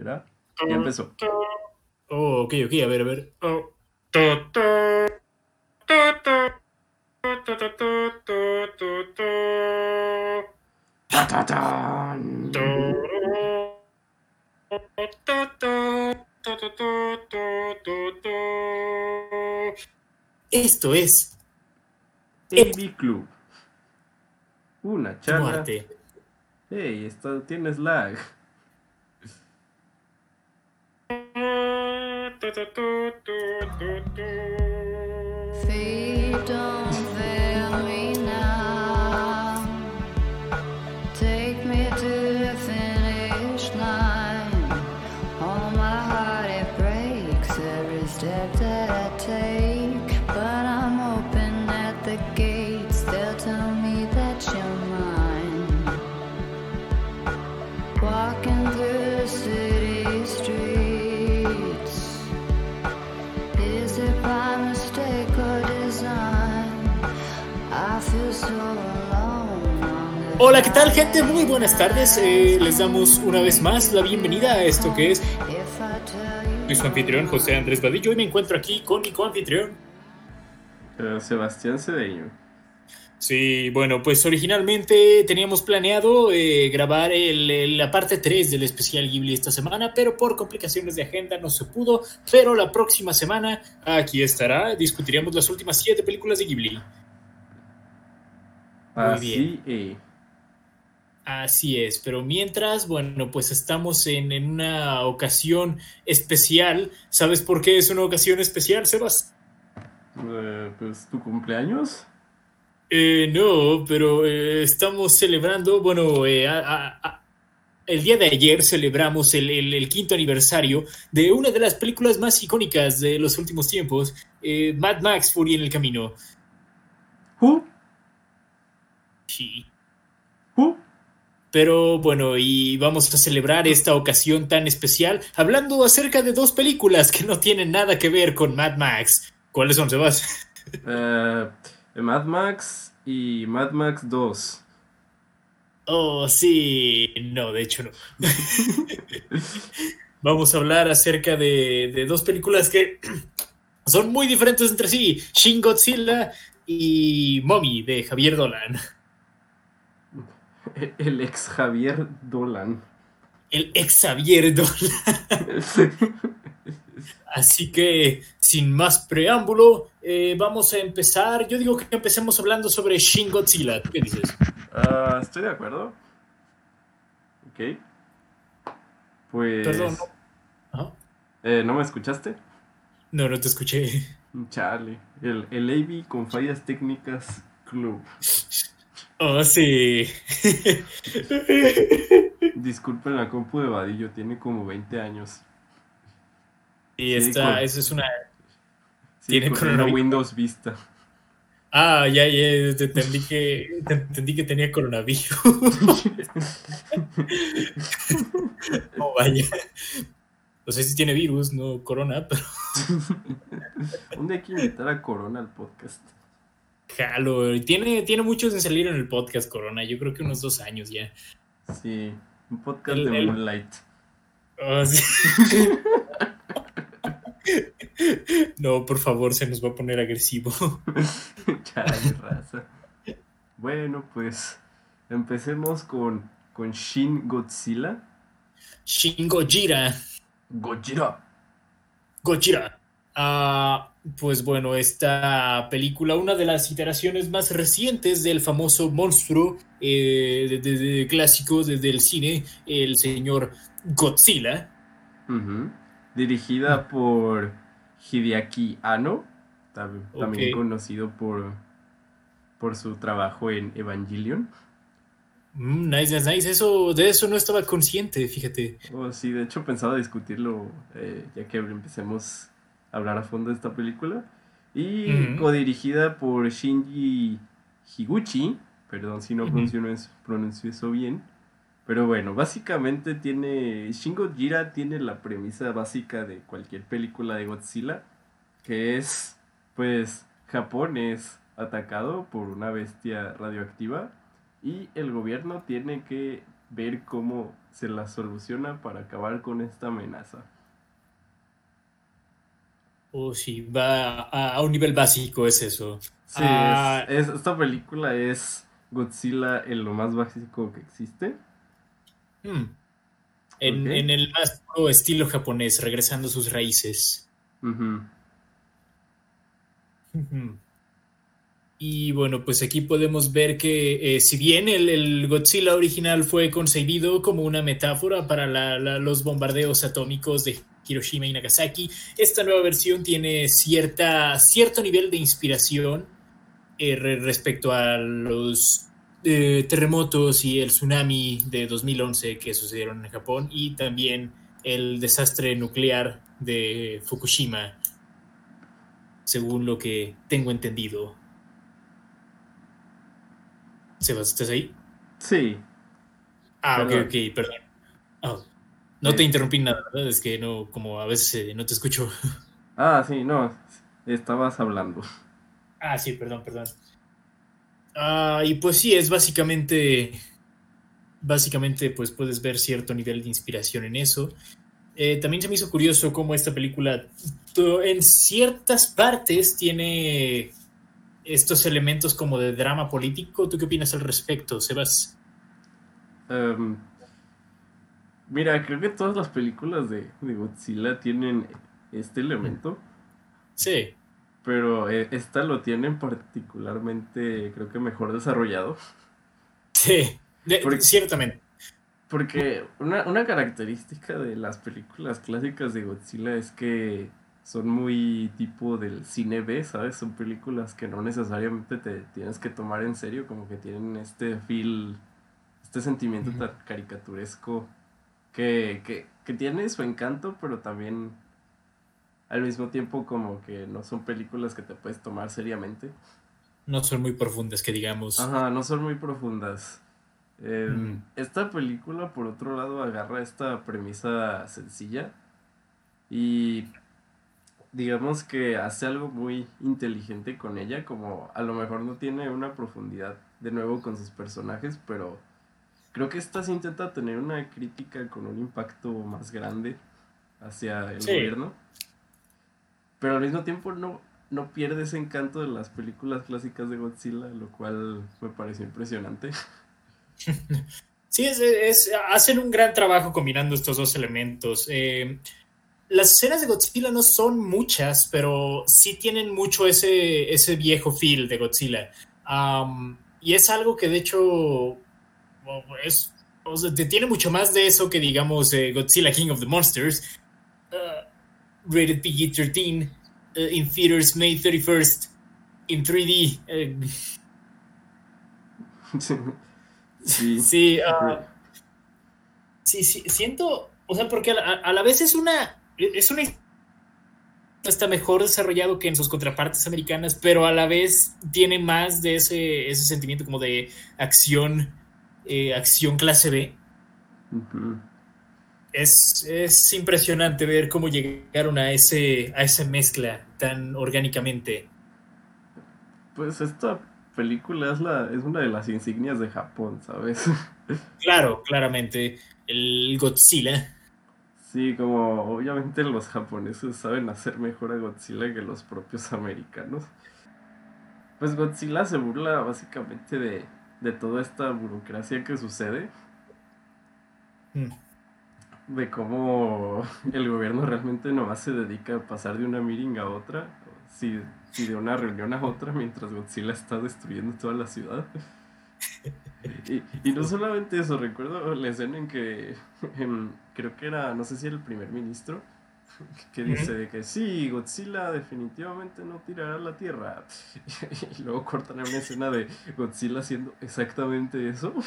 ¿Verdad? Ya empezó. Oh, ok, ok, a ver, a ver. Oh. Esto es AB Club. Una charla. Muerte. Hey, esto tienes lag. Freedom. Hola, ¿qué tal, gente? Muy buenas tardes. Eh, les damos una vez más la bienvenida a esto que es. Soy su anfitrión, José Andrés Vadillo, y me encuentro aquí con mi coanfitrión. Sebastián Cedeño. Sí, bueno, pues originalmente teníamos planeado eh, grabar el- la parte 3 del especial Ghibli esta semana, pero por complicaciones de agenda no se pudo. Pero la próxima semana aquí estará, discutiremos las últimas 7 películas de Ghibli. Así, eh. Así es, pero mientras, bueno, pues estamos en, en una ocasión especial. ¿Sabes por qué es una ocasión especial, Sebas? eh, pues tu cumpleaños. Eh, no, pero eh, estamos celebrando, bueno, eh, a- a- a- el día de ayer celebramos el, el- el quinto aniversario de una de las películas más icónicas de los últimos tiempos, Mad Max Fury en el Camino. ¿Who? Sí. ¿Who? Pero bueno, y vamos a celebrar esta ocasión tan especial hablando acerca de dos películas que no tienen nada que ver con Mad Max. ¿Cuáles son, Sebas? Eh, Mad Max y Mad Max 2. Oh, sí. No, de hecho no. Vamos a hablar acerca de, de dos películas que son muy diferentes entre sí. Shin Godzilla y Mommy de Javier Dolan. El ex Javier Dolan. El ex Javier Dolan. Así que, sin más preámbulo, eh, vamos a empezar. Yo digo que empecemos hablando sobre Shin Godzilla. ¿Tú qué dices? Ah, estoy de acuerdo. Ok. Pues. Perdón. ¿no? Eh, ¿No me escuchaste? No, no te escuché. Chale. El, el AB con fallas técnicas club. Oh, sí. Disculpen la compu de Vadillo, tiene como 20 años. Y esta, eso es una. Sí, Tiene coronavirus. Windows Vista. Ah, ya, ya, te entendí que, te entendí que tenía coronavirus. oh, vaya. No sé si tiene virus, no corona, pero Un día hay que invitar a Corona al podcast. Jalo. Tiene, tiene muchos de salir en el podcast Corona. Yo creo que unos dos años ya. Sí, un podcast El- de el- Moonlight. Oh, sí. No, por favor, se nos va a poner agresivo. Chale, raza. Bueno, pues empecemos con, con Shin Godzilla. Shin Gojira. Gojira. Gojira. Ah, pues bueno, esta película, una de las iteraciones más recientes del famoso monstruo eh, de, de- de- clásico de- del cine, el señor Godzilla. Dirigida por Hideaki Anno, tam- también conocido por, por su trabajo en Evangelion. Mm, nice, nice, nice. Eso, de eso no estaba consciente, fíjate. Oh, sí, de hecho pensaba discutirlo eh, ya que empecemos hablar a fondo de esta película. Y Ujú. codirigida por Shinji Higuchi, perdón si no Ujú. pronuncio, eso- pronuncio eso bien. Pero bueno, básicamente tiene. Shin Gojira tiene la premisa básica de cualquier película de Godzilla, que es, pues, Japón es atacado por una bestia radioactiva y el gobierno tiene que ver cómo se la soluciona para acabar con esta amenaza. Oh, sí, va a, a un nivel básico, es eso. Sí, Ah. es- es- esta película es Godzilla en lo más básico que existe. Hmm. En, en el más puro estilo japonés, regresando a sus raíces. Y bueno, pues aquí podemos ver que eh, si bien el, el Godzilla original fue concebido como una metáfora para la- la- los bombardeos atómicos de Hiroshima y Nagasaki, esta nueva versión tiene cierta, cierto nivel de inspiración eh, re- respecto a los eh, terremotos y el tsunami de 2011 que sucedieron en Japón y también el desastre nuclear de Fukushima, según lo que tengo entendido. Sebas, ¿estás ahí? Sí, Ah, ok, Perdón. ok, perdón. Ah, no te interrumpí nada, ¿verdad? Es que no, como a veces eh, no te escucho. Ah, sí, no, estabas hablando. Ah, sí, perdón, perdón. Ah, y pues sí, es básicamente, básicamente, pues puedes ver cierto nivel de inspiración en eso. Eh, también se me hizo curioso cómo esta película en ciertas partes tiene estos elementos como de drama político. ¿Tú qué opinas al respecto, Sebas? Em, mira, creo que todas las películas de, de Godzilla tienen este elemento, Sí, pero eh, esta lo tiene particularmente, creo que mejor desarrollado. sí, de- Porque- ciertamente. Porque una, una característica de las películas clásicas de Godzilla es que son muy tipo del cine B, ¿sabes? Son películas que no necesariamente te tienes que tomar en serio, como que tienen este feel, este sentimiento tan caricaturesco que, que, que tiene su encanto, pero también al mismo tiempo como que no son películas que te puedes tomar seriamente. No son muy profundas, que digamos. Ajá, no son muy profundas. Eh, Mm. Esta película, por otro lado, agarra esta premisa sencilla y digamos que hace algo muy inteligente con ella, como a lo mejor no tiene una profundidad de nuevo con sus personajes, pero creo que esta sí intenta tener una crítica con un impacto más grande hacia el Sí. gobierno, pero al mismo tiempo no, no pierde ese encanto de las películas clásicas de Godzilla, lo cual me pareció impresionante. Sí, es, es- hacen un gran trabajo combinando estos dos elementos. Eh, las escenas de Godzilla no son muchas, pero sí tienen mucho ese, ese viejo feel de Godzilla. Am, y es algo que de hecho es, o sea, te- tiene mucho más de eso que digamos eh, Godzilla King of the Monsters. uh, rated PG-13 uh, in theaters May 31st in 3D. eh, sí. Sí, ah, sí, sí, siento, o sea, porque a la, a la vez es una, es una está mejor desarrollado que en sus contrapartes americanas, pero a la vez tiene más de ese, ese sentimiento como de acción, eh, acción clase B. Es, es impresionante ver cómo llegaron a ese, a esa mezcla tan orgánicamente. Pues esta película es, la, es una de las insignias de Japón, ¿sabes? Claro, claramente, el Godzilla. Sí, como obviamente los japoneses saben hacer mejor a Godzilla que los propios americanos. Pues Godzilla se burla básicamente de, de toda esta burocracia que sucede, Mm. de cómo el gobierno realmente nomás se dedica a pasar de una meeting a otra, si, si de una reunión a otra, mientras Godzilla está destruyendo toda la ciudad. Y, y no solamente eso, recuerdo la escena en que creo que era, no sé si era el primer ministro, que dice de que sí, Godzilla definitivamente no tirará la Tierra. Y luego cortan a una escena de Godzilla haciendo exactamente eso.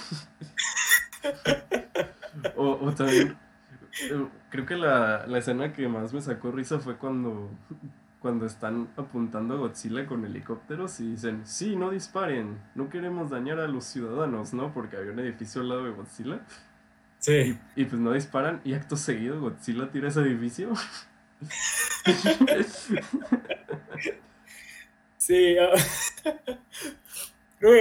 O, o también, eh, creo que la, la escena que más me sacó risa fue cuando, cuando están apuntando a Godzilla con helicópteros y dicen, sí, no disparen, no queremos dañar a los ciudadanos, ¿no? Porque había un edificio al lado de Godzilla. Sí. Y, pues no disparan y acto seguido Godzilla tira ese edificio. Sí, ah, Creo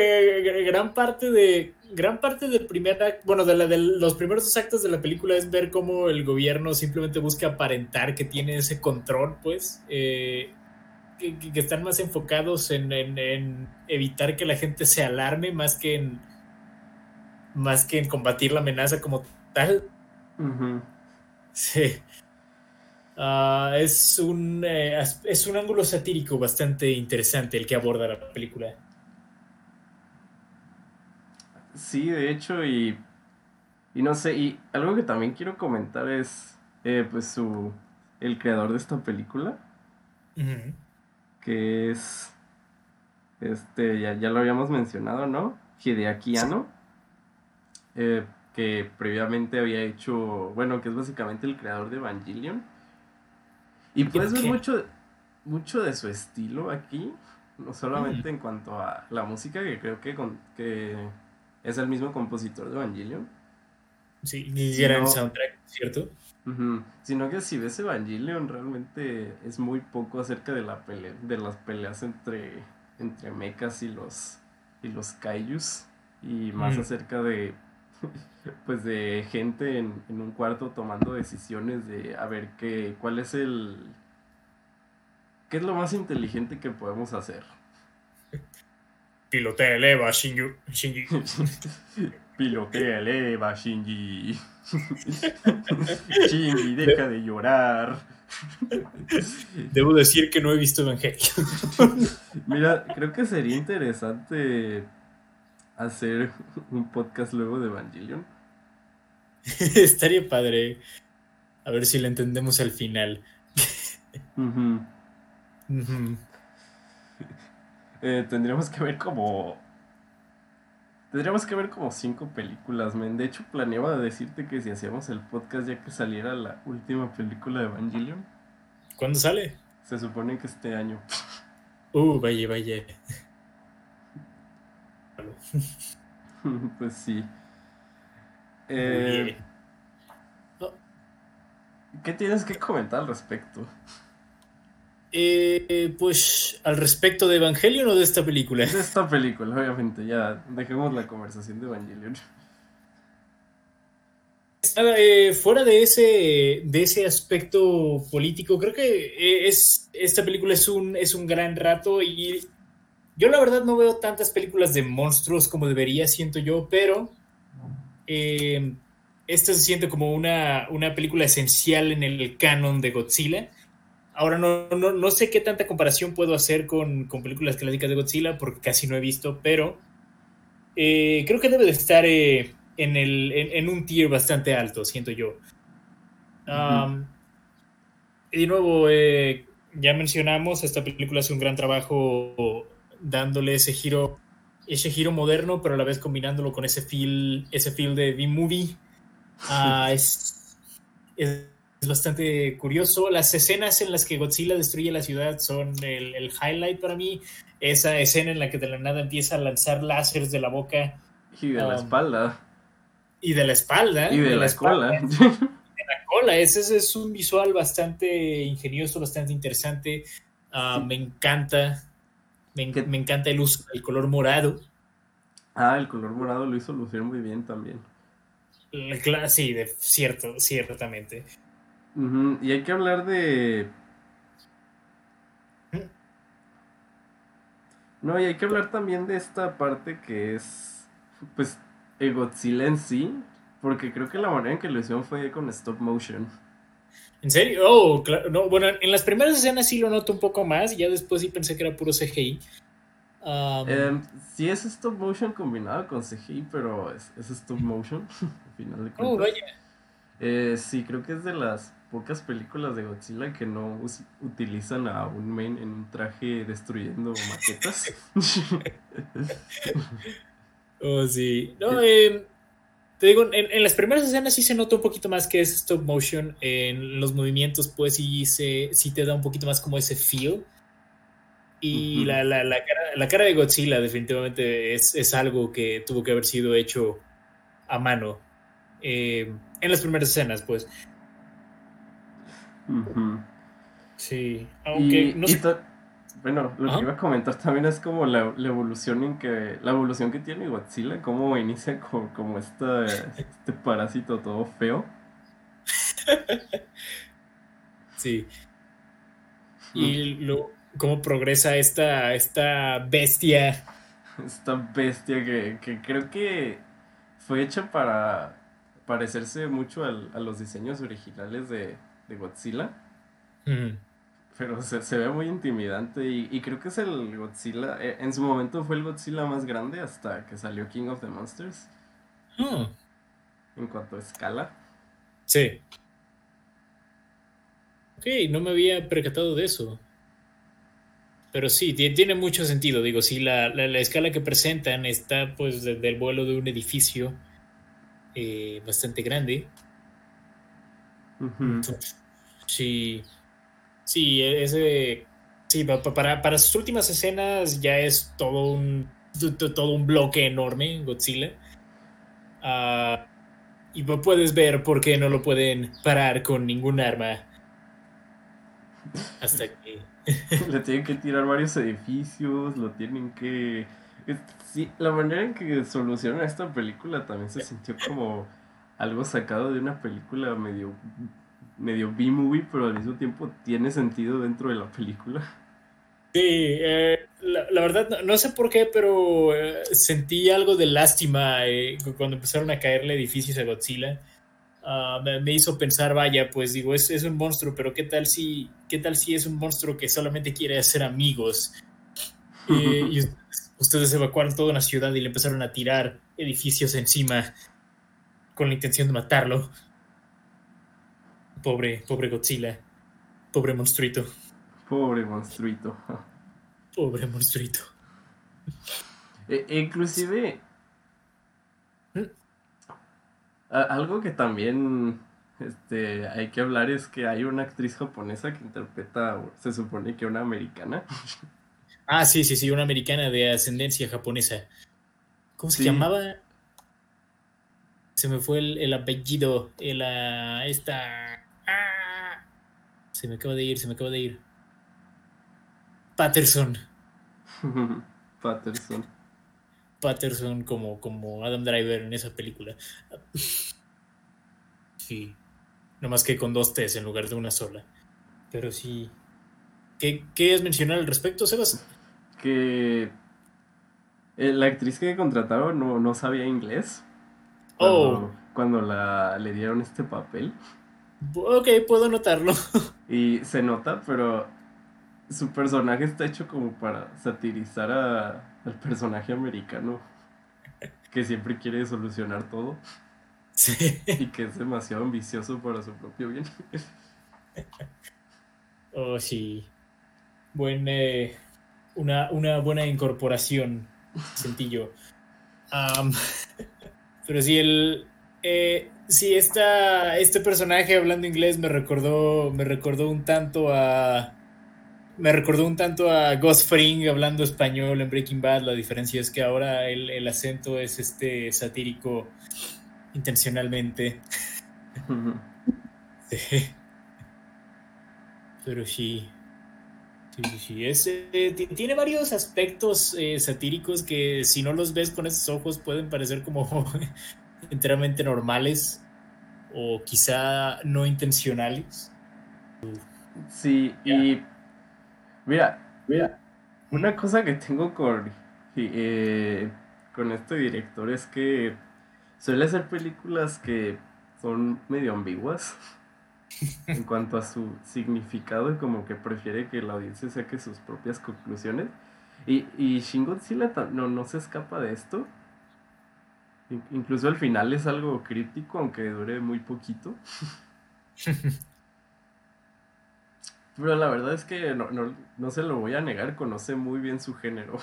que gran parte de gran parte del primer acto, bueno, de, la, de, los primeros dos actos de la película es ver cómo el gobierno simplemente busca aparentar que tiene ese control, pues, eh, que, que, están más enfocados en, en, en, evitar que la gente se alarme más que en más que en combatir la amenaza como tal. Uh -huh. Sí. Uh, es, un, eh, es un ángulo satírico bastante interesante el que aborda la película. Sí, de hecho, y, y no sé, y algo que también quiero comentar es, eh, pues, su, el creador de esta película, uh -huh. que es, este, ya, ya lo habíamos mencionado, ¿no? Hideaki Anno, sí. Eh, que previamente había hecho, bueno, que es básicamente el creador de Evangelion. Y puedes ver mucho, mucho de su estilo aquí, no solamente Mm. en cuanto a la música, que creo que, con, que es el mismo compositor de Evangelion. Sí, ni siquiera el soundtrack, ¿cierto? Sino que si ves Evangelion, realmente es muy poco acerca de la pelea, de las peleas entre, entre mechas y los, y los kaijus. Y más Mm. acerca de pues de gente en, en un cuarto tomando decisiones de a ver qué, cuál es el qué es lo más inteligente que podemos hacer. Pilotea el Eva, Shinju, Shinji. Pilotea el Eva, Shinji. Shinji, deja de llorar. Debo decir que no he visto Evangelion. Mira, creo que sería interesante hacer un podcast luego de Evangelion. Estaría padre. A ver si lo entendemos al final. Uh -huh. Uh -huh. eh, tendríamos que ver como. Tendríamos que ver como cinco películas, men. De hecho, planeaba decirte que si hacíamos el podcast ya que saliera la última película de Evangelion. ¿Cuándo sale? Se supone que este año. Uh, vaya, vaya. pues sí. Eh. ¿Qué tienes que comentar al respecto? Eh, pues al respecto de Evangelion o de esta película. De esta película, obviamente. Ya dejemos la conversación de Evangelion. Eh, fuera de ese, de ese aspecto político, creo que es, esta película es un, es un gran rato y yo la verdad no veo tantas películas de monstruos como debería, siento yo, pero eh, esta se siente como una, una película esencial en el canon de Godzilla. Ahora no, no, no sé qué tanta comparación puedo hacer con, con, películas clásicas de Godzilla porque casi no he visto, pero eh, creo que debe de estar eh, en, el, en, en, un tier bastante alto, siento yo. Um, uh -huh. Y de nuevo, eh, ya mencionamos, esta película hace un gran trabajo dándole ese giro, ese giro moderno, pero a la vez combinándolo con ese feel, ese feel de B-movie. Uh, es, es, es, bastante curioso. Las escenas en las que Godzilla destruye la ciudad son el, el, highlight para mí. Esa escena en la que de la nada empieza a lanzar láseres de la boca. Y de um, la espalda. Y de la espalda. Y de, de la, la cola. de la cola. Ese, es un visual bastante ingenioso, bastante interesante. Uh, sí. Me encanta. Me, me, encanta el uso del color morado. Ah, el color morado lo hizo lucir muy bien también. Sí, de, cierto, ciertamente. Uh -huh. Y hay que hablar de. No, y hay que hablar también de esta parte que es. Pues. El Godzilla en sí. Porque creo que la manera en que lo hicieron fue con stop motion. ¿En serio? Oh, claro. No, bueno, en las primeras escenas sí lo noto un poco más. Y ya después sí pensé que era puro CGI. Um, eh, sí es stop motion combinado con CGI, pero es, es stop motion. al final de cuentas. Oh, vaya. Eh, sí, creo que es de las pocas películas de Godzilla que no utilizan a un men en un traje destruyendo maquetas. oh, sí. No, eh, te digo, en, en, las primeras escenas sí se nota un poquito más que es stop motion. En los movimientos, pues sí, se, sí te da un poquito más como ese feel. Y uh -huh. la, la, la, cara, la, cara, de Godzilla definitivamente es, es, algo que tuvo que haber sido hecho a mano eh, en las primeras escenas, pues. Uh -huh. Sí, aunque y, no y sé. Bueno, lo Ajá. que iba a comentar también es como la, la evolución en que, la evolución que tiene Godzilla, cómo inicia como, como esta, este parásito todo feo. Sí. Y lo, cómo progresa esta, esta bestia. Esta bestia que, que creo que fue hecha para parecerse mucho al- a los diseños originales de, de Godzilla. Mm. Pero se, se ve muy intimidante y, y creo que es el Godzilla, eh, en su momento fue el Godzilla más grande hasta que salió King of the Monsters Ah, en cuanto a escala. sí. Ok, no me había percatado de eso. Pero sí, ti- tiene mucho sentido. Digo, sí, la, la- la escala que presentan está pues desde el vuelo de un edificio eh, bastante grande. Entonces, Sí, sí, ese, sí, pa- pa- para, para sus últimas escenas ya es todo un, to- to- todo un bloque enorme, Godzilla. Ah, y pu- puedes ver por qué no lo pueden parar con ningún arma. Hasta que... Le tienen que tirar varios edificios, lo tienen que... Sí, la manera en que solucionan esta película también se sintió como algo sacado de una película medio, medio B-movie, pero al mismo tiempo tiene sentido dentro de la película. Sí, eh, la, la verdad no, no sé por qué, pero eh, sentí algo de lástima eh, cu- cuando empezaron a caerle edificios a Godzilla. Ah, me, me hizo pensar, vaya, pues digo, es, es un monstruo, pero ¿qué tal si, qué tal si es un monstruo que solamente quiere hacer amigos? Eh, y ustedes evacuaron toda una ciudad y le empezaron a tirar edificios encima con la intención de matarlo. Pobre, pobre Godzilla. Pobre monstruito. Pobre monstruito. Pobre monstruito. E- e inclusive algo que también este, hay que hablar es que hay una actriz japonesa que interpreta, se supone que una americana. Ah, sí, sí, sí, una americana de ascendencia japonesa. ¿Cómo se Sí. llamaba? Se me fue el, el apellido. El, ah, esta. Se me acaba de ir, se me acaba de ir. Patterson. Patterson. Patterson como, como Adam Driver en esa película. Sí. No más que con dos T's en lugar de una sola. Pero sí. ¿Qué quieres mencionar al respecto, Sebas? Que eh, la actriz que contrataron no, no sabía inglés. Oh, Cuando, cuando la, le dieron este papel. Ok, puedo notarlo. Y se nota, pero su personaje está hecho como para satirizar a- al personaje americano que siempre quiere solucionar todo Sí. y que es demasiado ambicioso para su propio bien. Oh, sí. Buen, eh, una, una buena incorporación, sentí yo. Pero sí, el. Eh, sí, esta, este personaje hablando inglés me recordó. Me recordó un tanto a. Me recordó un tanto a Ghost Fring hablando español en Breaking Bad. La diferencia es que ahora el, el acento es este satírico intencionalmente. Sí. Pero sí. Sí, sí. Es, eh, ti- tiene varios aspectos eh, satíricos que si no los ves con esos ojos pueden parecer como enteramente normales o quizá no intencionales. Sí, y mira, mira, una cosa que tengo con, eh, con este director es que suele hacer películas que son medio ambiguas en cuanto a su significado y como que prefiere que la audiencia saque sus propias conclusiones. Y, y Shin Godzilla ta- no, no se escapa de esto. In- Incluso al final es algo crítico, aunque dure muy poquito. Pero la verdad es que no, no, no se lo voy a negar, conoce muy bien su género.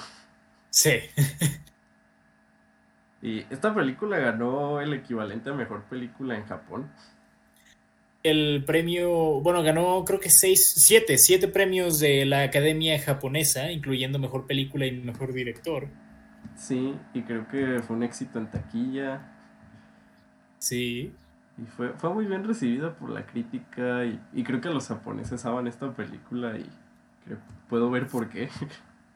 Sí. Y esta película ganó el equivalente a mejor película en Japón. El premio, bueno, ganó creo que seis, siete, siete premios de la Academia Japonesa, incluyendo mejor película y mejor director. Sí, y creo que fue un éxito en taquilla. Sí. Y fue, fue muy bien recibida por la crítica. Y, y creo que los japoneses aman esta película. Y puedo ver por qué.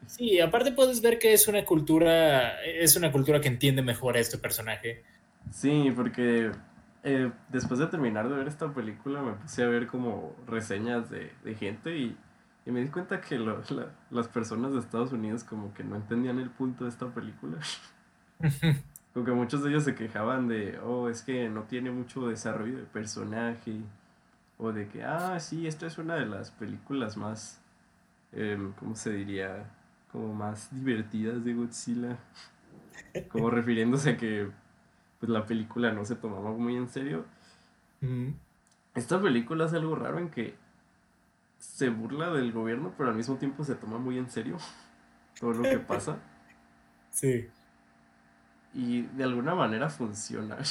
Sí, aparte puedes ver que es una cultura, es una cultura que entiende mejor a este personaje. Sí, porque eh, después de terminar de ver esta película me puse a ver como reseñas de, de gente y, y me di cuenta que lo- la- las personas de Estados Unidos como que no entendían el punto de esta película. Como que muchos de ellos se quejaban de, oh, es que no tiene mucho desarrollo de personaje. O de que, ah, sí, esta es una de las películas más, em, ¿cómo se diría? Como más divertidas de Godzilla. Como refiriéndose a que pues la película no se tomaba muy en serio. Esta película es algo raro en que se burla del gobierno, pero al mismo tiempo se toma muy en serio todo lo que pasa. Sí. Y de alguna manera funciona.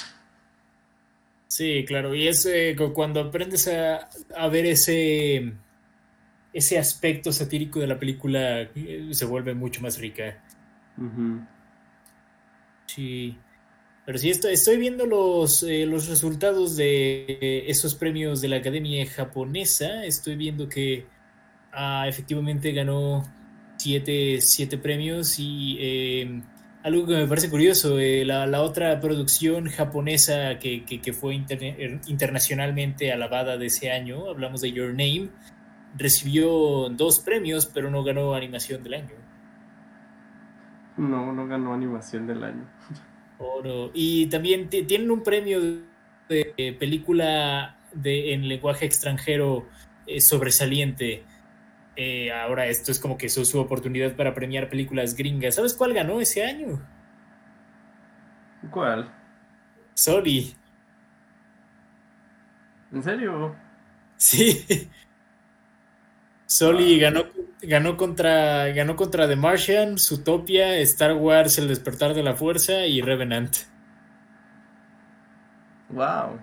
Sí, claro. Y es eh, cu- cuando aprendes a, a ver ese, ese aspecto satírico de la película, eh, se vuelve mucho más rica. Sí. Pero sí, estoy, estoy viendo los, eh, los resultados de eh, esos premios de la Academia Japonesa. Estoy viendo que ah, efectivamente ganó siete, siete premios y eh, algo que me parece curioso, eh, la, la otra producción japonesa que, que- fue er, internacionalmente alabada de ese año, hablamos de Your Name, recibió dos premios, pero no ganó animación del año. No, no ganó animación del año. Oro. Y también ti- tienen un premio de película de, en lenguaje extranjero eh, sobresaliente. Eh, ahora esto es como que su, su oportunidad para premiar películas gringas. ¿Sabes cuál ganó ese año? ¿Cuál? Sony. ¿En serio? Sí. Sony ganó, ganó, contra, ganó contra The Martian, Zootopia, Star Wars, El Despertar de la Fuerza y Revenant. Wow.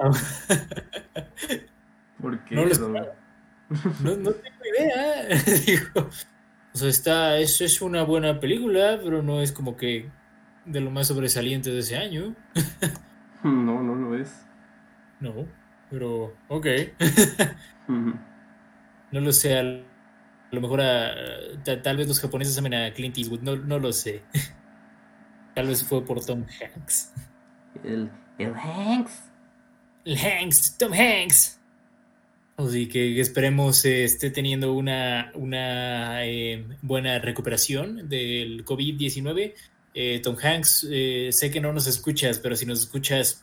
¿Por qué? No tengo idea. Digo, o sea, está, es, es una buena película, pero no es como que de lo más sobresaliente de ese año. No, no lo es. No, pero ok. No lo sé. A lo mejor a- ta- tal vez los japoneses amen a Clint Eastwood, no, no lo sé. Tal vez fue por Tom Hanks. El, el Hanks. El Hanks, Tom Hanks. Así que esperemos eh, esté teniendo una, una eh, buena recuperación del COVID-19. Eh, Tom Hanks, sé que no nos escuchas, pero si nos escuchas,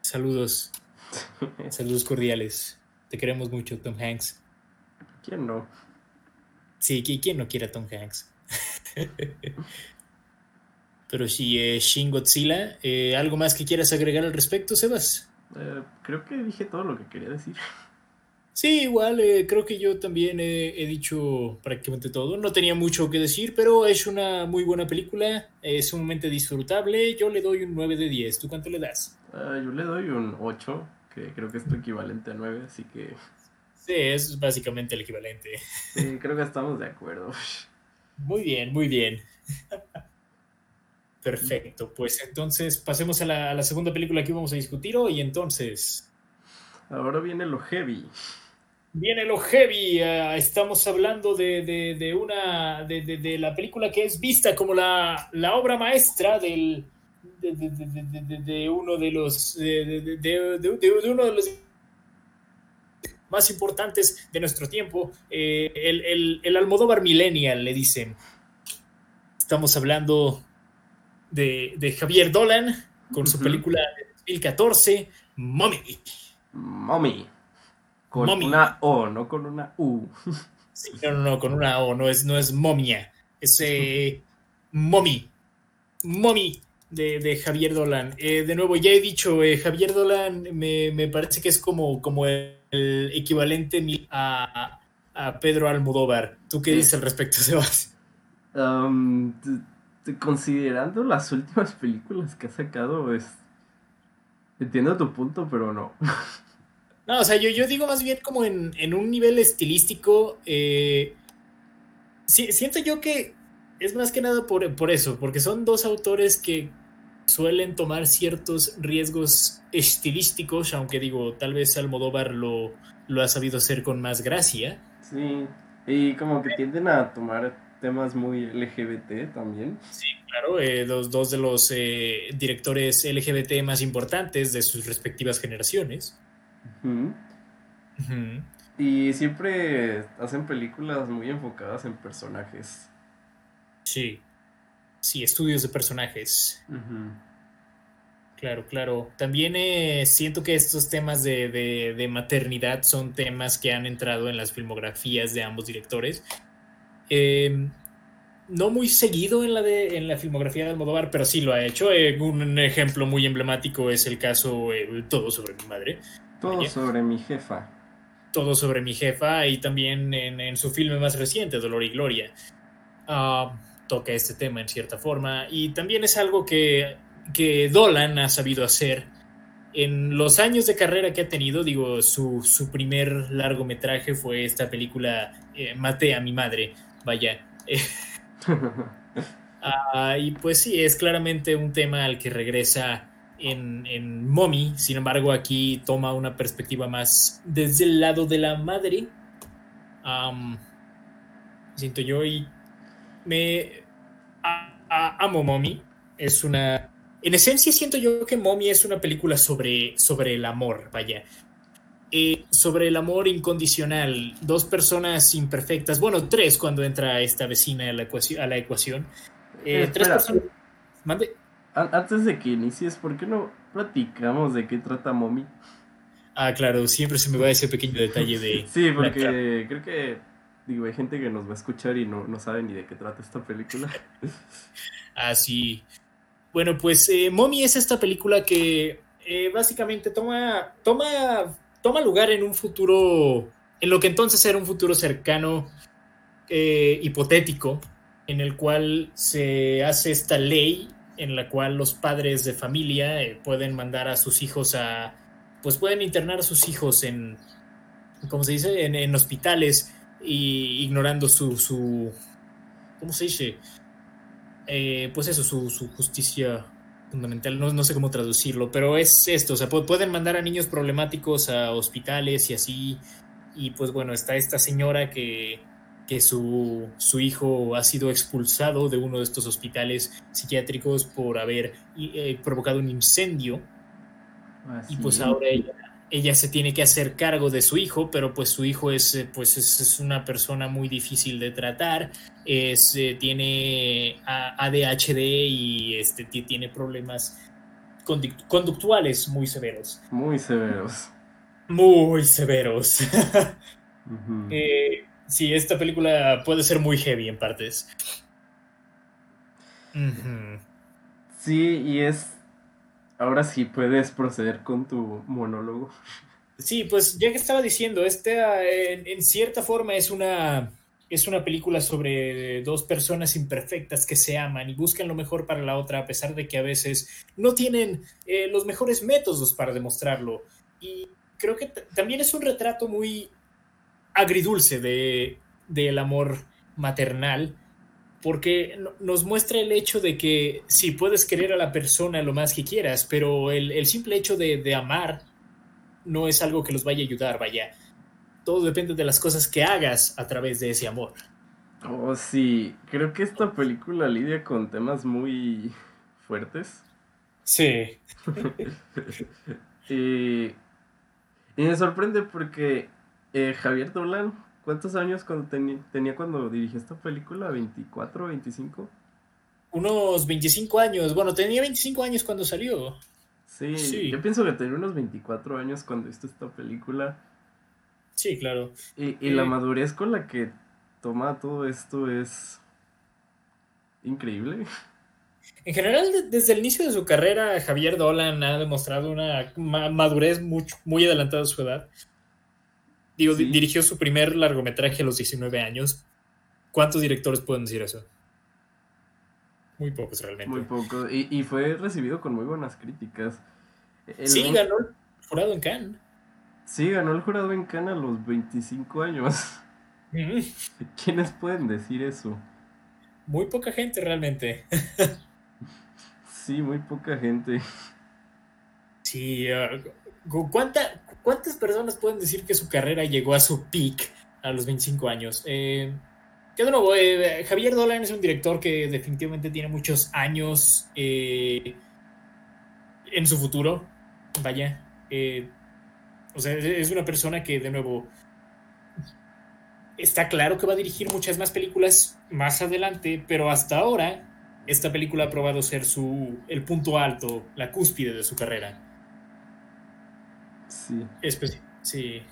saludos, saludos cordiales. Te queremos mucho, Tom Hanks. ¿Quién no? Sí, ¿qui- ¿quién no quiere a Tom Hanks? pero sí, eh, Shin Godzilla, eh, ¿algo más que quieras agregar al respecto, Sebas? Eh, creo que dije todo lo que quería decir. Sí, igual, eh, creo que yo también he, he dicho prácticamente todo. No tenía mucho que decir, pero es una muy buena película, es sumamente disfrutable. Yo le doy un 9 de 10. ¿Tú cuánto le das? Ah, yo le doy un 8, que creo que es tu equivalente a 9, así que Sí, es básicamente el equivalente. sí, creo que estamos de acuerdo. Muy bien, muy bien. Perfecto, pues entonces pasemos a la, a la segunda película que vamos a discutir hoy. Entonces, Ahora viene lo heavy. Viene lo heavy, ah, estamos hablando de, de- de una de, de- la película que es vista como la, la obra maestra del de, uno de los de uno de los más importantes de nuestro tiempo, eh, el, el- el Almodóvar Millennial, le dicen. Estamos hablando de, de Javier Dolan con su película de 2014, Mommy. Mommy. Con Mommy. una O, no con una U. Sí, no, no, no, con una O, no es, no es momia, es eh, mommy, mommy de, de Javier Dolan. Eh, de nuevo, ya he dicho, eh, Javier Dolan me, me parece que es como, como el, el equivalente a, a Pedro Almodóvar. ¿Tú qué dices al respecto, Sebas? Um, considerando las últimas películas que ha sacado, es... Entiendo tu punto, pero no. No, o sea, yo, yo digo más bien como en, en un nivel estilístico. eh, siento yo que es más que nada por, por eso, porque son dos autores que suelen tomar ciertos riesgos estilísticos, aunque digo, tal vez Almodóvar lo, lo ha sabido hacer con más gracia. Sí, Y como que tienden a tomar temas muy LGBT también. Claro, eh, los dos de los eh, directores LGBT más importantes de sus respectivas generaciones. Y siempre hacen películas muy enfocadas en personajes. Sí. Sí, estudios de personajes. Claro, claro. También eh, siento que estos temas de, de- de maternidad son temas que han entrado en las filmografías de ambos directores. Eh, no muy seguido en la, de, en la filmografía de Almodóvar, pero sí lo ha hecho. Eh, un ejemplo muy emblemático es el caso eh, Todo sobre mi madre. Todo sobre mi jefa. Todo sobre mi jefa y también en, en su filme más reciente, Dolor y Gloria. Ah, toca este tema en cierta forma y también es algo que, que Dolan ha sabido hacer en los años de carrera que ha tenido. Digo, su, su primer largometraje fue esta película eh, Maté a mi madre. Vaya. Ah, y pues sí, es claramente un tema al que regresa en, en Mommy. Sin embargo, aquí toma una perspectiva más desde el lado de la madre. Am, siento yo y me a- a- amo Mommy. Es una. En esencia, siento yo que Mommy es una película sobre, sobre el amor, vaya. Eh, sobre el amor incondicional. Dos personas imperfectas, bueno, tres cuando entra esta vecina a la ecuación. A la ecuación. Eh, Eh, tres personas. Mande. An- Antes de que inicies, ¿por qué no platicamos de qué trata Mommy? Ah, claro, siempre se me va ese pequeño detalle de. Sí, la porque creo que digo, hay gente que nos va a escuchar y no, no sabe ni de qué trata esta película. Así. Bueno, pues eh, Mommy es esta película que eh, básicamente toma, toma, toma lugar en un futuro, en lo que entonces era un futuro cercano, eh, hipotético, en el cual se hace esta ley en la cual los padres de familia pueden mandar a sus hijos a, pues pueden internar a sus hijos en, ¿cómo se dice? En, en hospitales y ignorando su, su, ¿cómo se dice? Eh, pues eso, su, su justicia fundamental, no, no sé cómo traducirlo, pero es esto, o sea, pu- pueden mandar a niños problemáticos a hospitales y así, y pues bueno, está esta señora que, que su, su hijo ha sido expulsado de uno de estos hospitales psiquiátricos por haber eh, provocado un incendio, y pues ahora ella, ella se tiene que hacer cargo de su hijo, pero pues su hijo es, eh, pues es, es una persona muy difícil de tratar, es, eh, tiene ADHD y este, ti- tiene problemas conduct- conductuales muy severos. Muy severos. Muy severos. Eh, sí, esta película puede ser muy heavy en partes. Sí, y es. Ahora sí puedes proceder con tu monólogo. Sí, pues ya que estaba diciendo, esta en, cierta forma es una, es una película sobre dos personas imperfectas que se aman y buscan lo mejor para la otra a pesar de que a veces no tienen eh, los mejores métodos para demostrarlo. Y creo que también es un retrato muy agridulce de, del amor maternal porque no- nos muestra el hecho de que sí, puedes querer a la persona lo más que quieras, pero el, el simple hecho de, de amar no es algo que los vaya a ayudar, vaya. Todo depende de las cosas que hagas a través de ese amor. Oh, sí. Creo que esta película lidia con temas muy fuertes. Sí. Y, y me sorprende porque eh, Javier Dolan, ¿cuántos años cuando tenía cuando dirigió esta película? ¿24, 25? Unos 25 años. Bueno, tenía 25 años cuando salió. Sí, Sí. yo pienso que tenía unos 24 años cuando hizo esta película. Sí, claro. Y, y la Eh. madurez con la que toma todo esto es increíble. En general, de- desde el inicio de su carrera, Javier Dolan ha demostrado una ma- madurez mucho, muy adelantada a su edad. Digo, Sí. dirigió su primer largometraje a los 19 años. ¿Cuántos directores pueden decir eso? Muy pocos realmente. Muy poco. Y, y fue recibido con muy buenas críticas. El sí, ganó el jurado en Cannes. sí, ganó el jurado en Cannes a los 25 años. Mm, ¿Quiénes pueden decir eso? Muy poca gente realmente. Sí, muy poca gente. Sí, ah, cu- ¿cuánta- ¿cuántas personas pueden decir que su carrera llegó a su peak a los 25 años. Eh, que de nuevo, eh, Javier Dolan es un director que definitivamente tiene muchos años eh, en su futuro. Vaya. eh, o sea, es una persona que, de nuevo, está claro que va a dirigir muchas más películas más adelante, pero hasta ahora esta película ha probado ser su, el punto alto, la cúspide de su carrera. Sí. Sí.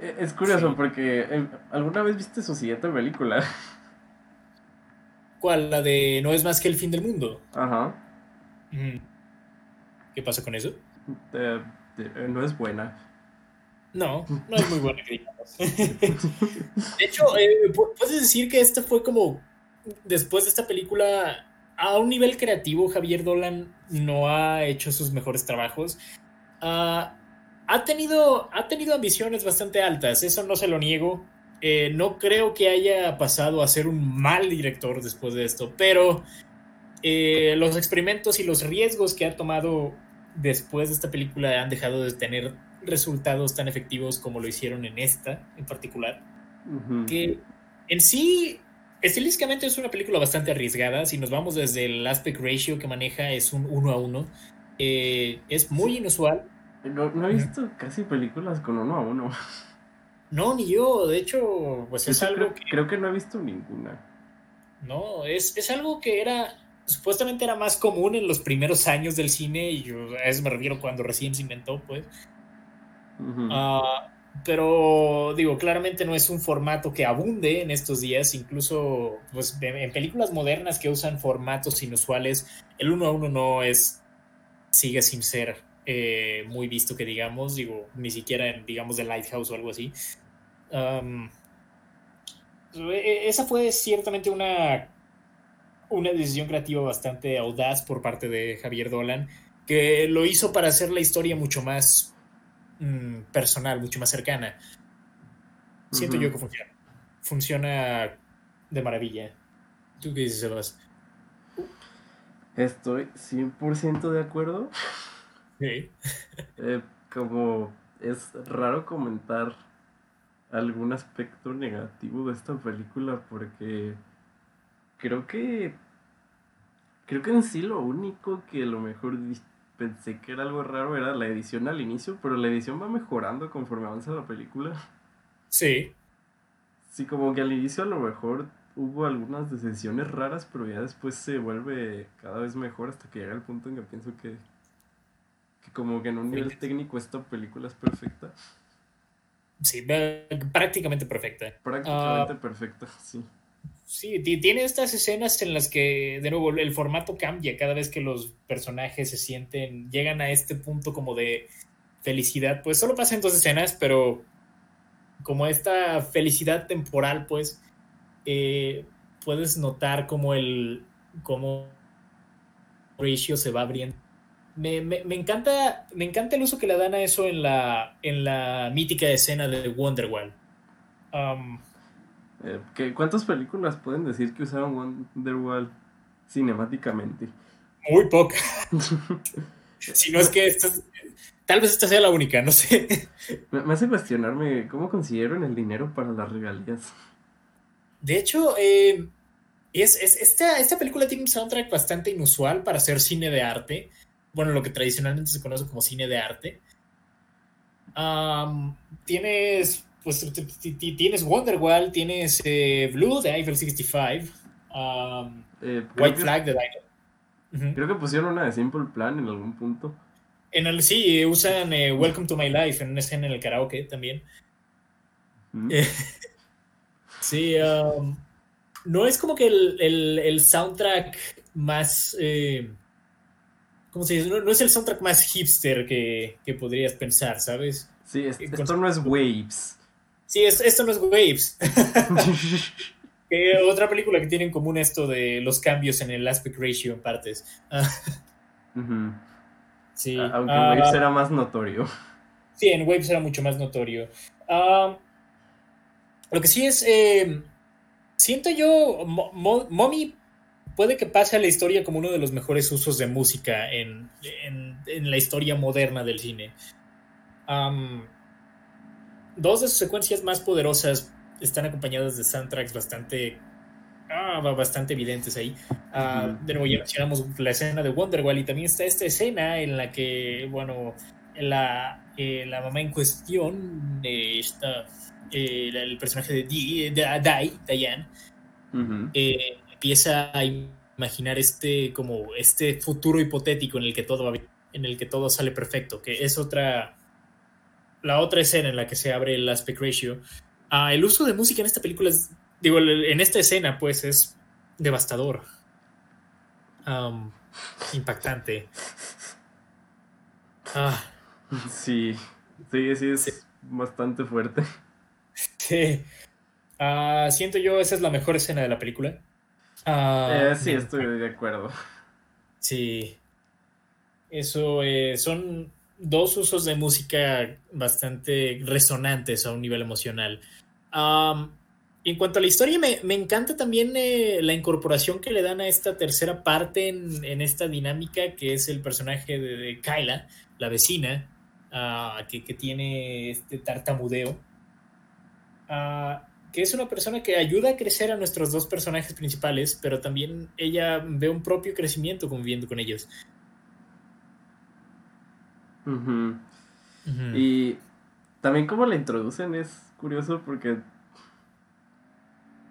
Eh, Es curioso Sí. porque eh, ¿alguna vez viste su siguiente película? ¿Cuál? La de No es más que el fin del mundo. Ajá. ¿Qué pasa con eso? Eh, no es buena. No, no es muy buena. De hecho, eh, pu- puedes decir que esta fue como después de esta película a un nivel creativo, Javier Dolan no ha hecho sus mejores trabajos. Ah, ha, tenido, ha tenido ambiciones bastante altas, eso no se lo niego. Eh, no creo que haya pasado a ser un mal director después de esto, pero eh, los experimentos y los riesgos que ha tomado después de esta película han dejado de tener resultados tan efectivos como lo hicieron en esta en particular que en sí, estilísticamente es una película bastante arriesgada. Si nos vamos desde el aspect ratio que maneja, es un uno a uno. Eh, es muy inusual. No, no he visto casi películas con uno a uno. No, ni yo. De hecho, pues es algo creo, que. creo que no he visto ninguna. No, es, es algo que era. Supuestamente era más común en los primeros años del cine, y yo a eso me refiero cuando recién se inventó, pues. Ah, pero digo, claramente no es un formato que abunde en estos días, incluso pues, en películas modernas que usan formatos inusuales, el uno a uno no es, sigue sin ser eh, muy visto que digamos, digo, ni siquiera en, digamos, The Lighthouse o algo así. Um, e- esa fue ciertamente una, una decisión creativa bastante audaz por parte de Javier Dolan, que lo hizo para hacer la historia mucho más mm, personal, mucho más cercana. Siento yo que funciona. Funciona de maravilla. ¿Tú qué dices, Sebas? Estoy 100% de acuerdo. Sí. Eh, como es raro comentar algún aspecto negativo de esta película porque creo que creo que en sí lo único que a lo mejor pensé que era algo raro era la edición al inicio, pero la edición va mejorando conforme avanza la película. Sí. Sí, como que al inicio a lo mejor hubo algunas decisiones raras, pero ya después se vuelve cada vez mejor hasta que llega el punto en que pienso que, que como que en un nivel técnico esta película es perfecta. Sí, prácticamente perfecta. Prácticamente Ah. perfecta, sí. Sí, ti- tiene estas escenas en las que, de nuevo, el formato cambia cada vez que los personajes se sienten, llegan a este punto como de felicidad. Pues solo pasa en dos escenas, pero como esta felicidad temporal, pues, eh, puedes notar como el, como ratio se va abriendo. Me, me- me encanta, me encanta el uso que le dan a eso en la, en la mítica escena de Wonderwall. Um, Eh, ¿qué- ¿Cuántas películas pueden decir que usaron Wonderwall cinemáticamente? Muy poca. si no es que esta tal vez esta sea la única, no sé. Me, me hace cuestionarme cómo consiguieron el dinero para las regalías. De hecho, eh, es, es- esta, esta película tiene un soundtrack bastante inusual para hacer cine de arte. Bueno, lo que tradicionalmente se conoce como cine de arte. Tienes, pues, tienes Wonderwall, tienes eh, Blue de Eiffel 65, am, Eh, White que, Flag de Dino. Creo que pusieron una de Simple Plan en algún punto. En el, sí, usan eh, Welcome to My Life en una escena en el karaoke también. Sí, um, no es como que el, el- el soundtrack más. eh, ¿Cómo se dice? No, no es el soundtrack más hipster que, que podrías pensar, ¿sabes? Sí, es- esto no es Waves. Sí, es- esto no es Waves. Otra película que tiene en común esto de los cambios en el aspect ratio en partes. Ah, sí. Aunque ah, Waves era más notorio. Sí, en Waves era mucho más notorio. Ah, lo que sí es, eh, siento yo, Mo- Mo- Mommy puede que pase a la historia como uno de los mejores usos de música en, en- en la historia moderna del cine. Dos de sus secuencias más poderosas están acompañadas de soundtracks bastante, ah, bastante evidentes ahí. Ah. De nuevo, ya mencionamos la escena de Wonderwall y también está esta escena en la que, bueno, la, eh, la mamá en cuestión, eh, esta, eh, el personaje de, Di, de Dai, Diane, Ujú. eh, empieza a imaginar este como este futuro hipotético en el que todo va bien, en el que todo sale perfecto, que es otra la otra escena en la que se abre el aspect ratio. Ah, el uso de música en esta película es digo en esta escena pues es devastador. Am, impactante. Ah, Sí, sí, sí, es Sí. bastante fuerte. sí. Ah, siento yo esa es la mejor escena de la película. Ah, Eh, sí, estoy de acuerdo. Sí. Eso eh, son dos usos de música bastante resonantes a un nivel emocional. En cuanto a la historia, me, me encanta también eh, la incorporación que le dan a esta tercera parte en, en esta dinámica, que es el personaje de, de Kyla, la vecina, ah, que, que tiene este tartamudeo. Ah, que es una persona que ayuda a crecer a nuestros dos personajes principales, pero también ella ve un propio crecimiento conviviendo con ellos. Ujú. Y también como la introducen es curioso porque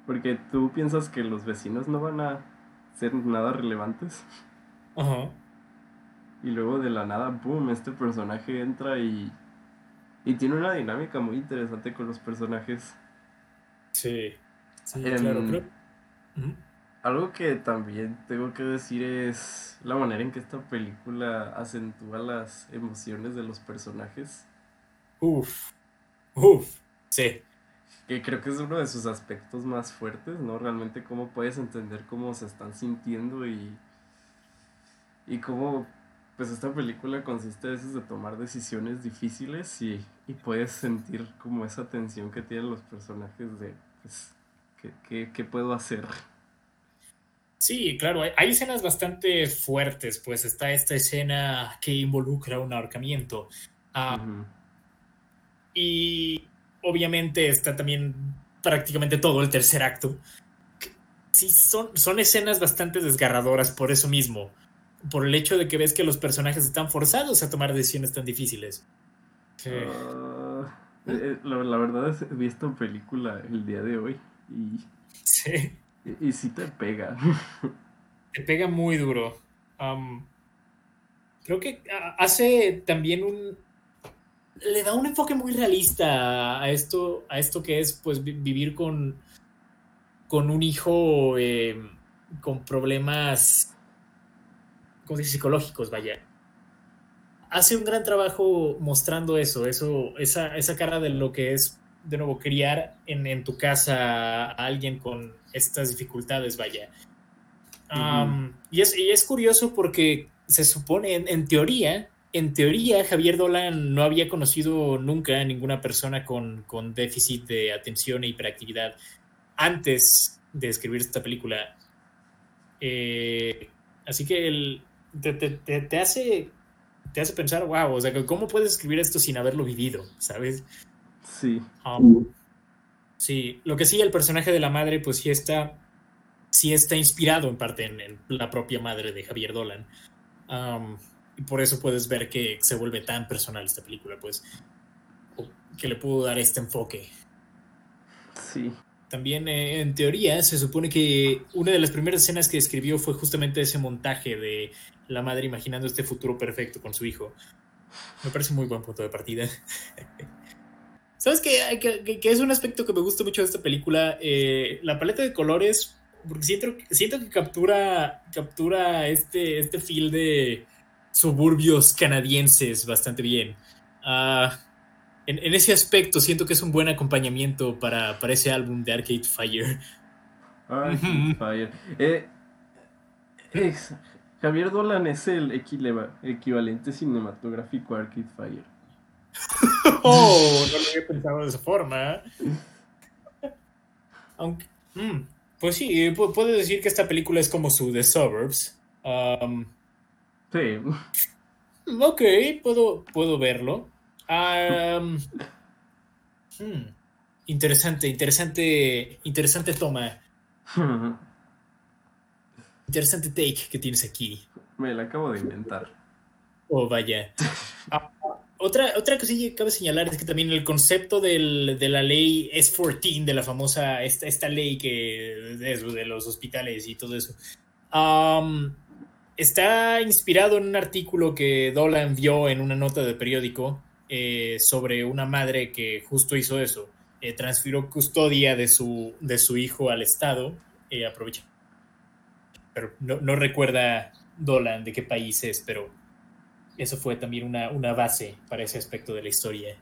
porque tú piensas que los vecinos no van a ser nada relevantes Ajá. Y luego de la nada, boom, este personaje entra y y tiene una dinámica muy interesante con los personajes. Sí. Sí, Em, claro, creo. Algo que también tengo que decir es la manera en que esta película acentúa las emociones de los personajes, Uf. Uf. Sí. que creo que es uno de sus aspectos más fuertes, ¿no? Realmente cómo puedes entender cómo se están sintiendo y y cómo pues esta película consiste a veces de tomar decisiones difíciles y, y puedes sentir como esa tensión que tienen los personajes de pues ¿qué, qué- qué puedo hacer? Sí, claro, hay, hay escenas bastante fuertes, pues está esta escena que involucra un ahorcamiento. Ah. Y obviamente está también prácticamente todo el tercer acto. Sí, son, son escenas bastante desgarradoras por eso mismo. Por el hecho de que ves que los personajes están forzados a tomar decisiones tan difíciles. Sí. Ah, eh, eh, la, la verdad es he visto película el día de hoy y, Sí. y, y sí te pega. Te pega muy duro. Creo que ah, hace también un. Le da un enfoque muy realista a esto, a esto que es pues vi- vivir con, con un hijo eh, con problemas ¿cómo se dice? psicológicos, vaya. Hace un gran trabajo mostrando eso, eso, esa, esa cara de lo que es, de nuevo, criar en, en tu casa a alguien con estas dificultades, vaya. Um, y, es, y es curioso porque se supone, en, en teoría, en teoría, Javier Dolan no había conocido nunca a ninguna persona con, con déficit de atención e hiperactividad antes de escribir esta película. Eh, así que el, te, te, te, hace te hace pensar, wow, o sea, ¿cómo puedes escribir esto sin haberlo vivido? ¿Sabes? Sí. Um, sí, lo que sí, el personaje de la madre, pues sí está, sí está inspirado en parte en, en la propia madre de Javier Dolan. Um, y por eso puedes ver que se vuelve tan personal esta película, pues, que le pudo dar este enfoque. Sí. También, eh, en teoría, se supone que una de las primeras escenas que escribió fue justamente ese montaje de la madre imaginando este futuro perfecto con su hijo. Me parece un muy buen punto de partida. ¿Sabes qué? Que, que, que, es un aspecto que me gusta mucho de esta película. Eh, la paleta de colores, porque siento, siento que captura, captura este, este feel de suburbios canadienses bastante bien. Uh, en, en, ese aspecto siento que es un buen acompañamiento para, para ese álbum de Arcade Fire. Arcade Fire. Eh, es, Javier Dolan es el equivalente cinematográfico a Arcade Fire. oh, no lo había pensado de esa forma. Aunque, mm, pues sí, puedo decir que esta película es como su The Suburbs. Um, sí. Ok, puedo, puedo verlo. Um, Hmm. Interesante, interesante, interesante toma. Interesante take que tienes aquí. Me la acabo de inventar. Oh, vaya. Ah, otra, otra cosilla que cabe señalar es que también el concepto del- de la ley S14, de la famosa, esta, esta ley que de, eso, de los hospitales y todo eso, está inspirado en un artículo que Dolan vio en una nota de periódico eh, sobre una madre que justo hizo eso. eh, transfirió custodia de su, de su hijo al Estado. eh, aprovecha. Pero no, no recuerda Dolan de qué país es, pero eso fue también una, una base para ese aspecto de la historia.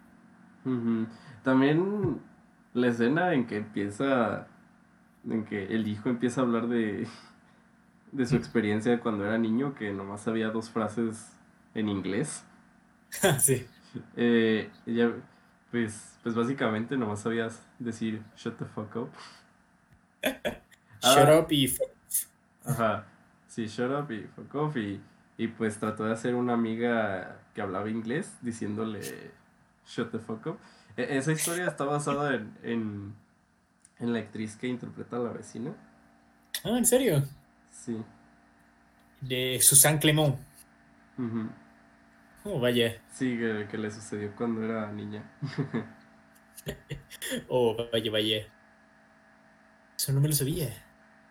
También la escena en que empieza, en que el hijo empieza a hablar de, de su experiencia cuando era niño, que nomás sabía dos frases en inglés. sí. Eh, ella, pues, pues básicamente nomás sabías decir shut the fuck up. Shut Ah. up y fuck Ajá, sí, shut up y fuck off. Y, y pues trató de hacer una amiga que hablaba inglés diciéndole shut the fuck up. E- esa historia está basada en, en, en la actriz que interpreta a la vecina. Ah, ¿en serio? Sí. De Susan Clement. ujú. Oh, vaya. Sí, que, que le sucedió cuando era niña. Oh, vaya, vaya. Eso no me lo sabía.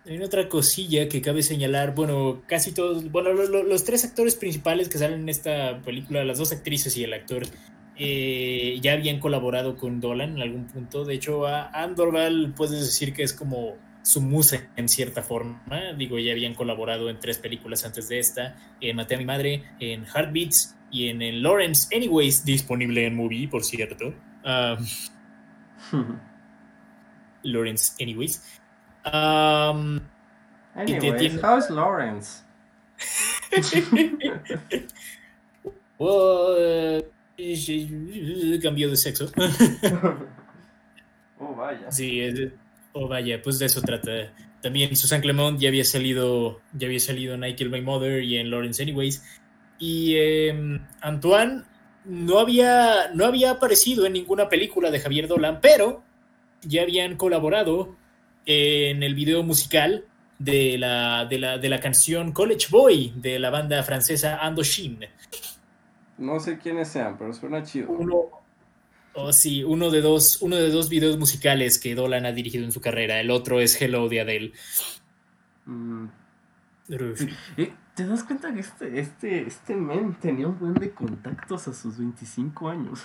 Hay una otra cosilla que cabe señalar. Bueno, casi todos. Bueno, lo- lo- los tres actores principales que salen en esta película, las dos actrices y el actor, eh, ya habían colaborado con Dolan en algún punto. De hecho, a Andorval puedes decir que es como su musa en cierta forma. Digo, ya habían colaborado en tres películas antes de esta: en Maté a mi madre, en Heartbeats y en, el Lawrence Anyways, disponible en movie, por cierto. Ah, Lawrence Anyways. Um, Anyways, tiene- how's Lawrence? oh, eh, cambió de sexo. oh, vaya. sí, oh vaya, pues de eso trata. También Susan Clement ya había salido, ya había salido en I Kill My Mother y en Lawrence Anyways. Y eh, Antoine no había, no había aparecido en ninguna película de Javier Dolan, pero ya habían colaborado en el video musical de la, de la, de la canción College Boy de la banda francesa Andoshin. No sé quiénes sean, pero suena chido. Uno, oh, sí, uno de dos, uno de dos videos musicales que Dolan ha dirigido en su carrera. El otro es Hello de Adele. Mm. Eh, ¿Te das cuenta que este, este, este men tenía un buen de contactos a sus 25 años?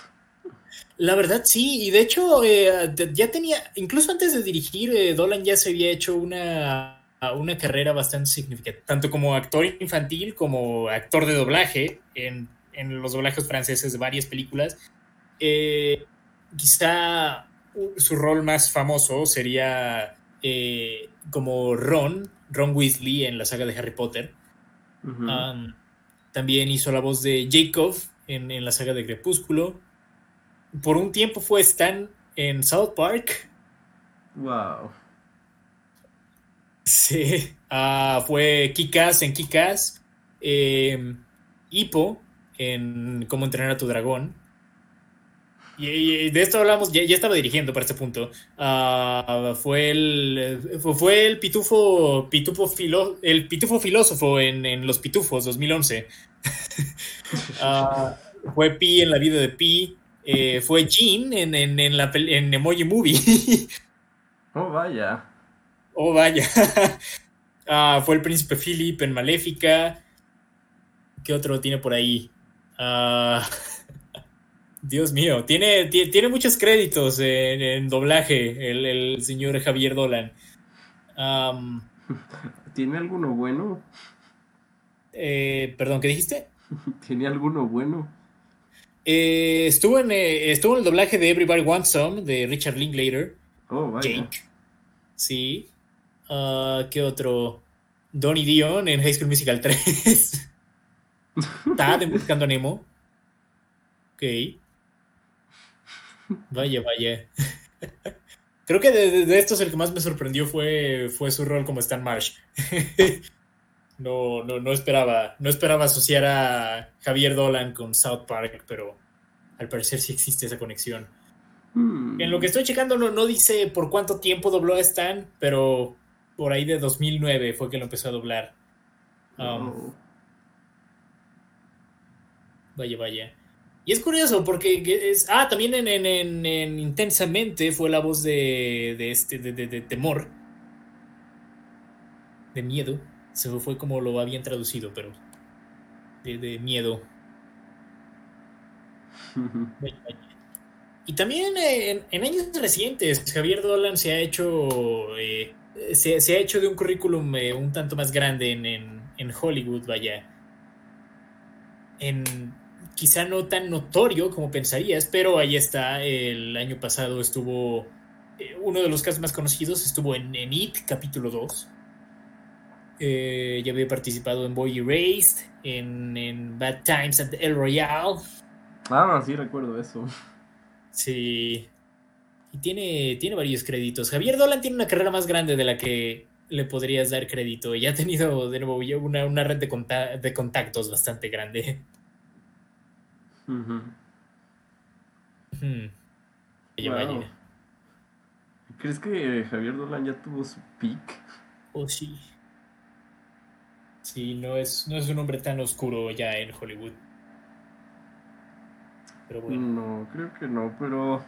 La verdad sí, y de hecho eh, ya tenía, incluso antes de dirigir, eh, Dolan ya se había hecho una, una carrera bastante significativa, tanto como actor infantil como actor de doblaje en, en los doblajes franceses de varias películas. Eh, quizá su rol más famoso sería como Ron, Ron Weasley en la saga de Harry Potter. Um, también hizo la voz de Jacob en, en la saga de Crepúsculo. Por un tiempo fue Stan en South Park. Wow. Sí. Ah, fue Kikas en Kikas. Eh, Hippo en Cómo entrenar a tu dragón. Y, y de esto hablamos, ya, ya estaba dirigiendo para este punto. Ah, fue el fue- fue el pitufo, pitufo filo- el pitufo filósofo en, en Los Pitufos 2011. Ah, fue Pi en la vida de Pi. Eh, fue Jean en, en, en la, en Emoji Movie. Oh, vaya. Oh, vaya. Ah, fue el príncipe Philip en Maléfica. ¿Qué otro tiene por ahí? Ah, Dios mío, tiene, ti- tiene muchos créditos en, en doblaje el, el señor Javier Dolan. ¿Tiene alguno bueno? eh, perdón, ¿qué dijiste? ¿Tiene alguno bueno? Eh, estuvo, en, eh, estuvo en el doblaje de Everybody Wants Some de Richard Linklater. Oh, vaya. Jake. Sí. Ah, ¿Qué otro? Donnie Dion en High School Musical 3. Tad en Buscando a Nemo. Ok. Vaya, vaya. Creo que de, de- de estos el que más me sorprendió fue, fue su rol como Stan Marsh. No, no, no esperaba, no esperaba asociar a Javier Dolan con South Park, pero al parecer sí existe esa conexión. Hmm. En lo que estoy checando no, no dice por cuánto tiempo dobló a Stan, pero por ahí de 2009 fue que lo empezó a doblar. Um, Oh. Vaya, vaya. Y es curioso porque es. Ah, también en, en- en- en Intensamente fue la voz de, de este, de, de- de temor. De miedo. Se fue como lo habían traducido, pero. De, de miedo. Y también en, en años recientes, Javier Dolan se ha hecho. eh, se, se ha hecho de un currículum eh, un tanto más grande en, en- en Hollywood, vaya. En, quizá no tan notorio como pensarías, pero ahí está. El año pasado estuvo. eh, uno de los casos más conocidos estuvo en, en It, capítulo 2. Eh, ya había participado en Boy Erased, en, en Bad Times at El Royale. Ah, sí, recuerdo eso. Sí. Y tiene, tiene varios créditos. Javier Dolan tiene una carrera más grande de la que le podrías dar crédito. Y ha tenido, de nuevo, una, una red de, conta- de contactos bastante grande. Hmm. Vaya, Wow. vaya. ¿Crees que Javier Dolan ya tuvo su peak? Oh, sí. Sí, no es, no es un hombre tan oscuro ya en Hollywood. Pero bueno. No, creo que no, pero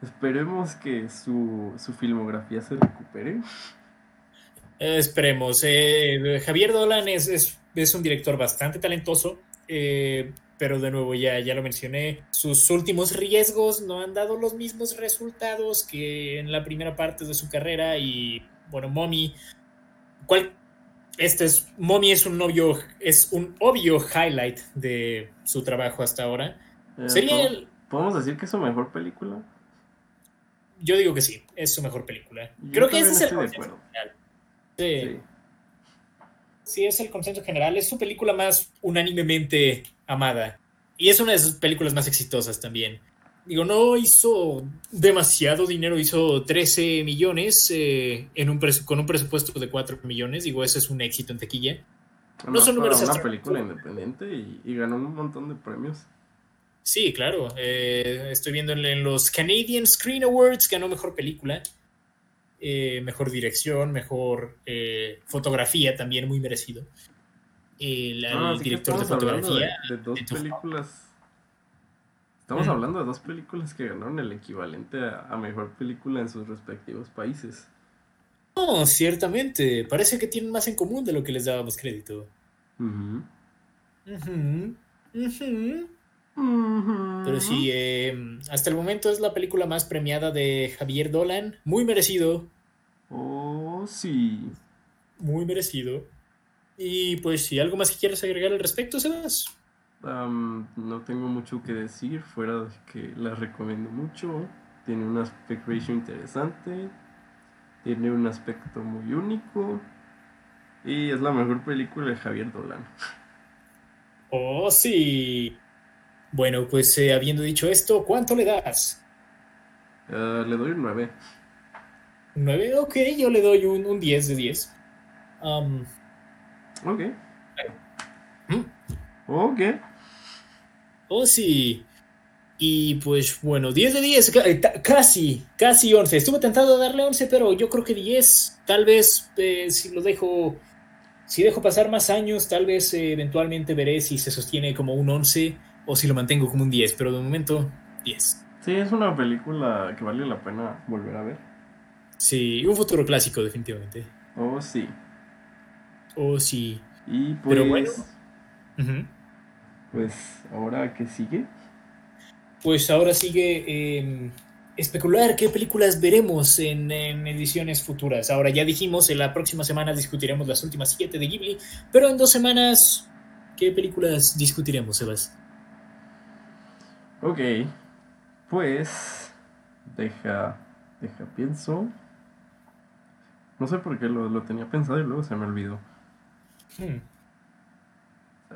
esperemos que su, su filmografía se recupere. Eh, Esperemos. Eh, Javier Dolan es, es, es un director bastante talentoso, eh, pero de nuevo ya, ya lo mencioné, sus últimos riesgos no han dado los mismos resultados que en la primera parte de su carrera y bueno, Mommy, ¿cuál? Este es, Mommy es un obvio, es un obvio highlight de su trabajo hasta ahora. Eh, Sería ¿pod- el, ¿Podemos decir que es su mejor película? yo digo que sí, es su mejor película. Yo Creo que ese es el consenso general. Sí. Sí. Sí, es el consenso general. Es su película más unánimemente amada. Y es una de sus películas más exitosas también. Digo, no hizo demasiado dinero, hizo 13 millones eh, en un con un presupuesto de 4 millones. Digo, ese es un éxito en taquilla. Además, son números una película independiente y, y ganó un montón de premios. Sí, claro. eh, estoy viendo en, los Canadian Screen Awards, ganó mejor película, eh, mejor dirección, mejor eh, fotografía, también muy merecido. El, Ah, director de fotografía. de dos películas. Estamos Mm. hablando de dos películas que ganaron el equivalente a, a mejor película en sus respectivos países. No, ciertamente. Parece que tienen más en común de lo que les dábamos crédito. Ujú. Ujú, ujú. Ujú. Pero sí, eh, hasta el momento es la película más premiada de Javier Dolan. Muy merecido, Oh, sí. muy merecido. Y pues si algo más que quieras agregar al respecto, Sebas. Am, no tengo mucho que decir, fuera de que la recomiendo mucho. Tiene un aspect ratio interesante. Tiene un aspecto muy único. Y es la mejor película de Javier Dolan. Oh, sí. Bueno, pues eh, habiendo dicho esto, ¿cuánto le das? Eh, le doy un 9. ¿Un 9? Ok, yo le doy un, un 10 de 10. Um, Ok. Ok. Oh, sí. Y pues bueno, 10 de 10, ca- eh, casi, casi 11. Estuve tentado de darle 11, pero yo creo que 10. Tal vez eh, si lo dejo, si dejo pasar más años, tal vez eh, eventualmente veré si se sostiene como un 11 o si lo mantengo como un 10, pero de momento 10. Sí, es una película que vale la pena volver a ver. Sí, un futuro clásico definitivamente. Oh, sí. Oh, sí. Y pues, Pero bueno. Ujú. Pues, ahora que sigue. Pues ahora sigue eh, especular qué películas veremos en, en ediciones futuras. Ahora ya dijimos, en la próxima semana discutiremos las últimas siete de Ghibli, pero en dos semanas, ¿qué películas discutiremos, Sebas? Ok. Pues, deja, deja, pienso. No sé por qué lo, lo tenía pensado y luego se me olvidó. Hmm.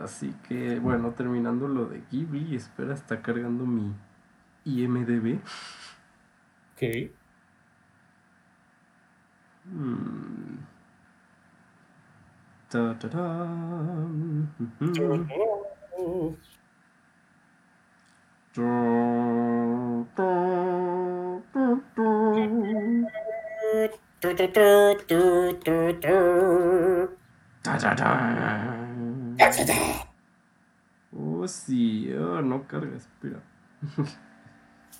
Así que, bueno, terminando lo de Ghibli, espera, está cargando mi IMDB. Ok. Hmm. Ta -ta -ta. Ta -ta -ta ta. Oh, sí. Oh, no carga, espera.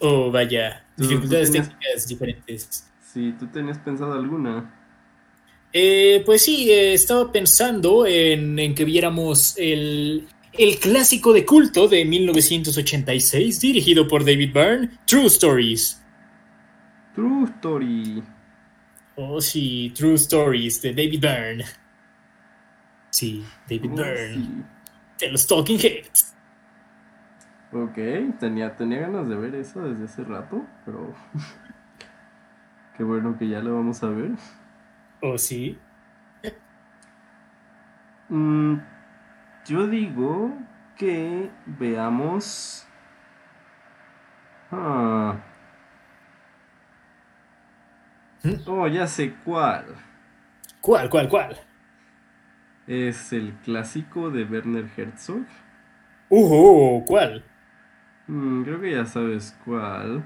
Oh, vaya. Dificultades tenías- técnicas diferentes. Sí, ¿tú tenías pensado alguna? Eh, pues sí, eh, estaba pensando en, en que viéramos el, el clásico de culto de 1986, dirigido por David Byrne, True Stories. True Story. Oh, sí, True Stories de David Byrne. Sí, David Byrne, sí. de los Talking Heads. Ok, tenía, tenía ganas de ver eso desde hace rato, pero qué bueno que ya lo vamos a ver. Oh, sí. Mm, yo digo que veamos... Ah. ¿Mm? Oh, ya sé cuál. ¿Cuál, cuál, cuál? Es el clásico de Werner Herzog. Uh, ¿cuál? Mm, creo que ya sabes cuál.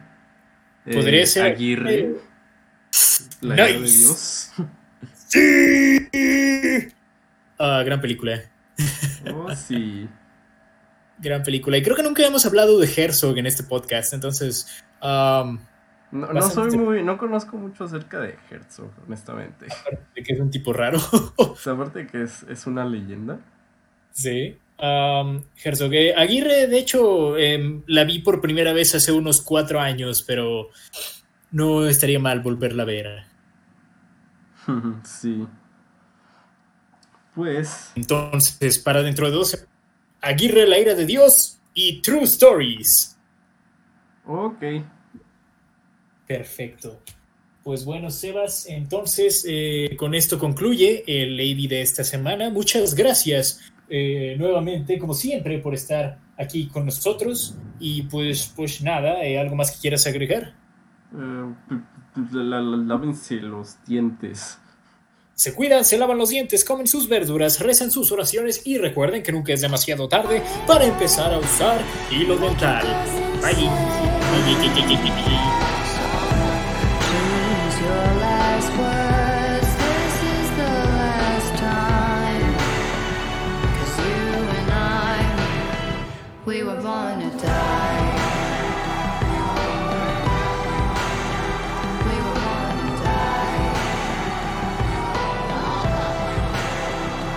Podría Eh, ser- Aguirre. eh, La ira de nice. Dios. ¡Sí! Ah, gran película. Oh, sí. Gran película. Y creo que nunca hemos hablado de Herzog en este podcast, entonces. um, No, no soy muy, no conozco mucho acerca de Herzog, honestamente. de que es un tipo raro. Aparte que es, es una leyenda. sí. Um, Herzog. eh, Aguirre, de hecho, em, la vi por primera vez hace unos cuatro años, pero no estaría mal volverla a ver. sí. Pues, Entonces, para dentro de dos, Aguirre, la ira de Dios y True Stories. ok. Perfecto. Pues bueno, Sebas, entonces eh, con esto concluye el Lady de esta semana. Muchas gracias eh, nuevamente, como siempre, por estar aquí con nosotros. Y pues, pues nada, eh, ¿algo más que quieras agregar? Eh, lávense los dientes. Se cuidan, se lavan los dientes, comen sus verduras, rezan sus oraciones y recuerden que nunca es demasiado tarde para empezar a usar hilo dental. Bye.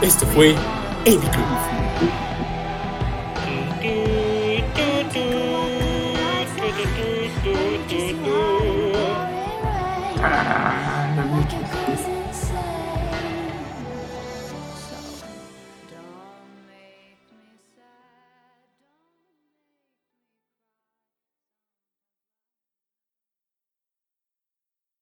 Esto fue Eddie Cruz.